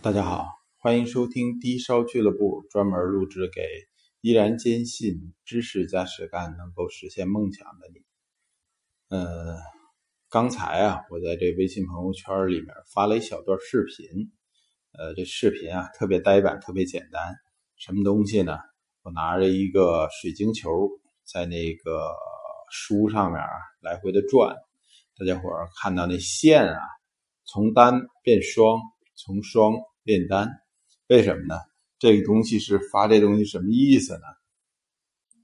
大家好，欢迎收听低烧俱乐部，专门录制给依然坚信知识加实干能够实现梦想的你。呃，刚才啊，我在这微信朋友圈里面发了一小段视频，呃，这视频啊特别呆板，特别简单。什么东西呢？我拿着一个水晶球在那个书上面来回的转，大家伙看到那线啊，从单变双。从双变单，为什么呢？这个东西是发这东西什么意思呢？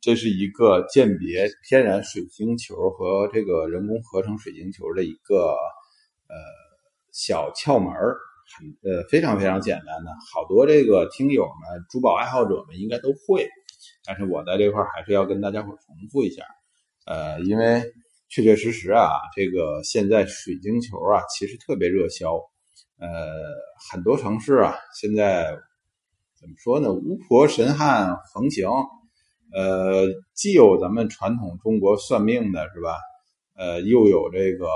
这是一个鉴别天然水晶球和这个人工合成水晶球的一个呃小窍门儿，很呃非常非常简单的，好多这个听友们、珠宝爱好者们应该都会，但是我在这块还是要跟大家伙重复一下，呃，因为确确实实啊，这个现在水晶球啊其实特别热销。呃，很多城市啊，现在怎么说呢？巫婆神汉横行，呃，既有咱们传统中国算命的，是吧？呃，又有这个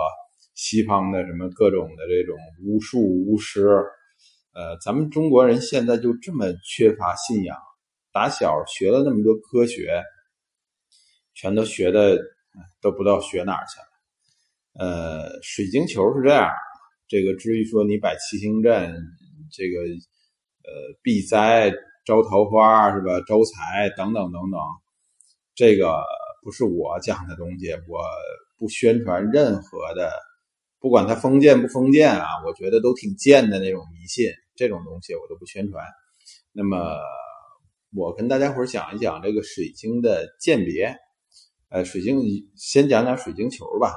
西方的什么各种的这种巫术巫师，呃，咱们中国人现在就这么缺乏信仰，打小学了那么多科学，全都学的都不知道学哪儿去了。呃，水晶球是这样。这个至于说你摆七星阵，这个呃避灾招桃花是吧？招财等等等等，这个不是我讲的东西，我不宣传任何的，不管它封建不封建啊，我觉得都挺贱的那种迷信，这种东西我都不宣传。那么我跟大家伙讲一讲这个水晶的鉴别，呃，水晶先讲讲水晶球吧，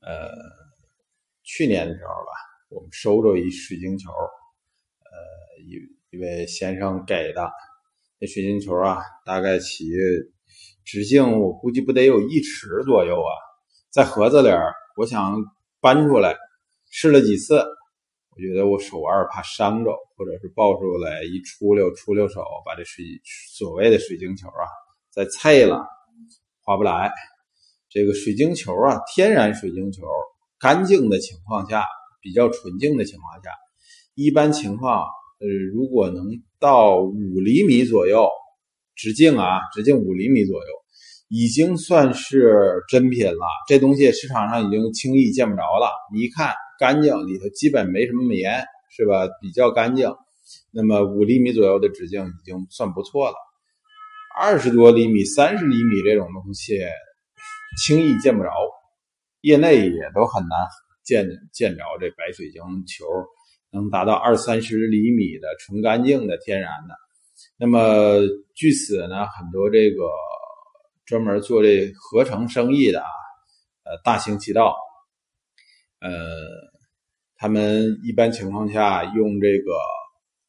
呃。去年的时候吧，我们收着一水晶球，呃，一一位先生给的。那水晶球啊，大概起直径，我估计不得有一尺左右啊。在盒子里，我想搬出来，试了几次，我觉得我手腕怕伤着，或者是抱出来一出溜出溜手，把这水所谓的水晶球啊再碎了，划不来。这个水晶球啊，天然水晶球。干净的情况下，比较纯净的情况下，一般情况，呃，如果能到五厘米左右直径啊，直径五厘米左右，已经算是真品了。这东西市场上已经轻易见不着了。你一看干净，里头基本没什么棉，是吧？比较干净。那么五厘米左右的直径已经算不错了。二十多厘米、三十厘米这种东西，轻易见不着。业内也都很难见见着这白水晶球能达到二三十厘米的纯干净的天然的。那么据此呢，很多这个专门做这合成生意的啊，呃，大行其道，呃，他们一般情况下用这个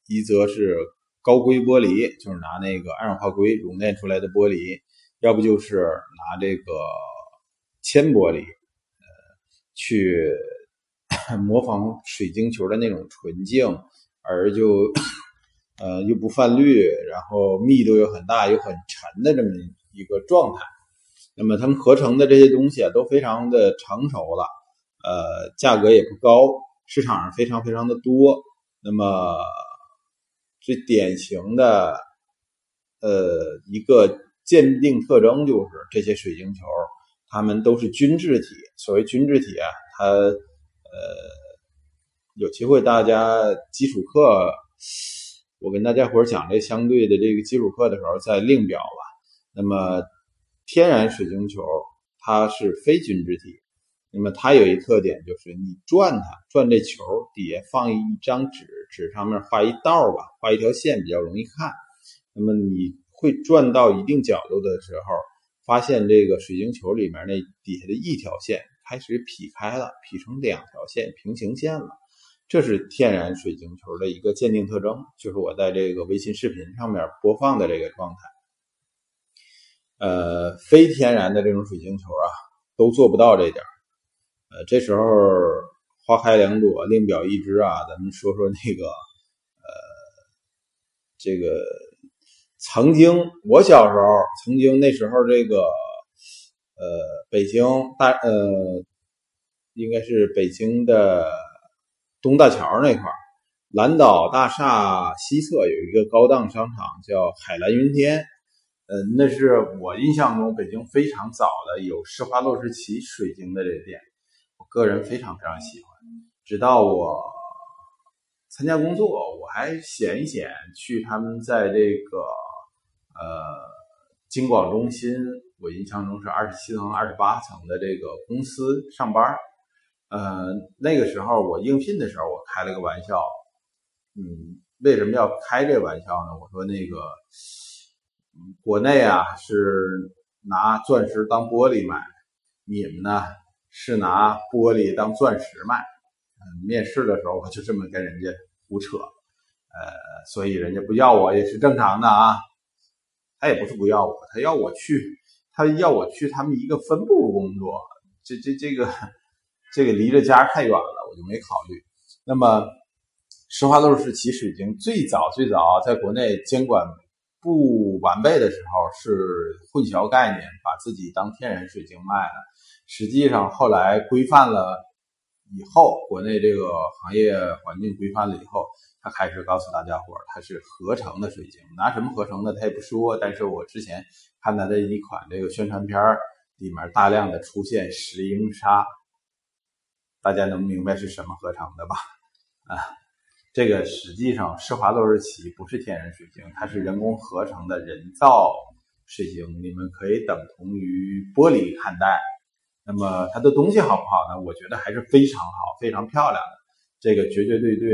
一则是高硅玻璃，就是拿那个二氧化硅熔炼出来的玻璃，要不就是拿这个铅玻璃。去 模仿水晶球的那种纯净，而就呃又不泛绿，然后密度又很大又很沉的这么一个状态。那么他们合成的这些东西啊都非常的成熟了，呃价格也不高，市场上非常非常的多。那么最典型的呃一个鉴定特征就是这些水晶球。它们都是均质体。所谓均质体啊，它呃有机会大家基础课，我跟大家伙讲这相对的这个基础课的时候再另表吧。那么天然水晶球它是非均质体，那么它有一特点就是你转它，转这球底下放一张纸，纸上面画一道吧，画一条线比较容易看。那么你会转到一定角度的时候。发现这个水晶球里面那底下的一条线开始劈开了，劈成两条线平行线了，这是天然水晶球的一个鉴定特征，就是我在这个微信视频上面播放的这个状态。呃，非天然的这种水晶球啊，都做不到这点呃，这时候花开两朵，另表一枝啊，咱们说说那个呃，这个。曾经，我小时候，曾经那时候，这个，呃，北京大，呃，应该是北京的东大桥那块儿，蓝岛大厦西侧有一个高档商场，叫海蓝云天。呃，那是我印象中北京非常早的有施华洛世奇水晶的这店，我个人非常非常喜欢。直到我参加工作，我还闲一闲去他们在这个呃京广中心，我印象中是二十七层、二十八层的这个公司上班。呃，那个时候我应聘的时候，我开了个玩笑。嗯，为什么要开这玩笑呢？我说那个，国内啊是拿钻石当玻璃卖，你们呢是拿玻璃当钻石卖。嗯，面试的时候我就这么跟人家胡扯，呃，所以人家不要我也是正常的啊。他也不是不要我，他要我去，他要我去他们一个分部工作，这这这个这个离着家太远了，我就没考虑。那么。施华洛世奇水晶最早最早在国内监管不完备的时候是混淆概念，把自己当天然水晶卖了。实际上后来规范了以后，国内这个行业环境规范了以后，他开始告诉大家伙它是合成的水晶。拿什么合成的他也不说，但是我之前看他的一款这个宣传片里面大量的出现石英砂，大家能明白是什么合成的吧？啊。这个实际上，施华洛世奇不是天然水晶，它是人工合成的人造水晶。你们可以等同于玻璃看待。那么它的东西好不好呢？我觉得还是非常好，非常漂亮的。这个绝绝对对，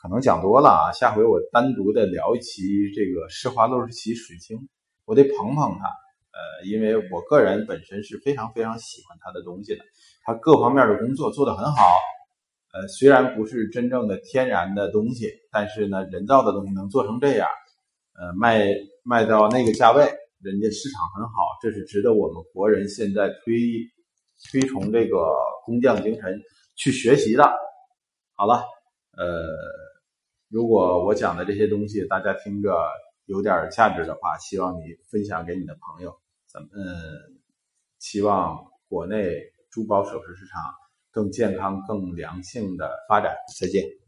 可能讲多了啊。下回我单独的聊一期这个施华洛世奇水晶，我得捧捧它。呃，因为我个人本身是非常非常喜欢它的东西的，它各方面的工作做得很好。呃，虽然不是真正的天然的东西，但是呢，人造的东西能做成这样，呃，卖卖到那个价位，人家市场很好，这是值得我们国人现在推推崇这个工匠精神去学习的。好了，呃，如果我讲的这些东西大家听着有点价值的话，希望你分享给你的朋友。咱们期望国内珠宝首饰市场。更健康、更良性的发展。再见。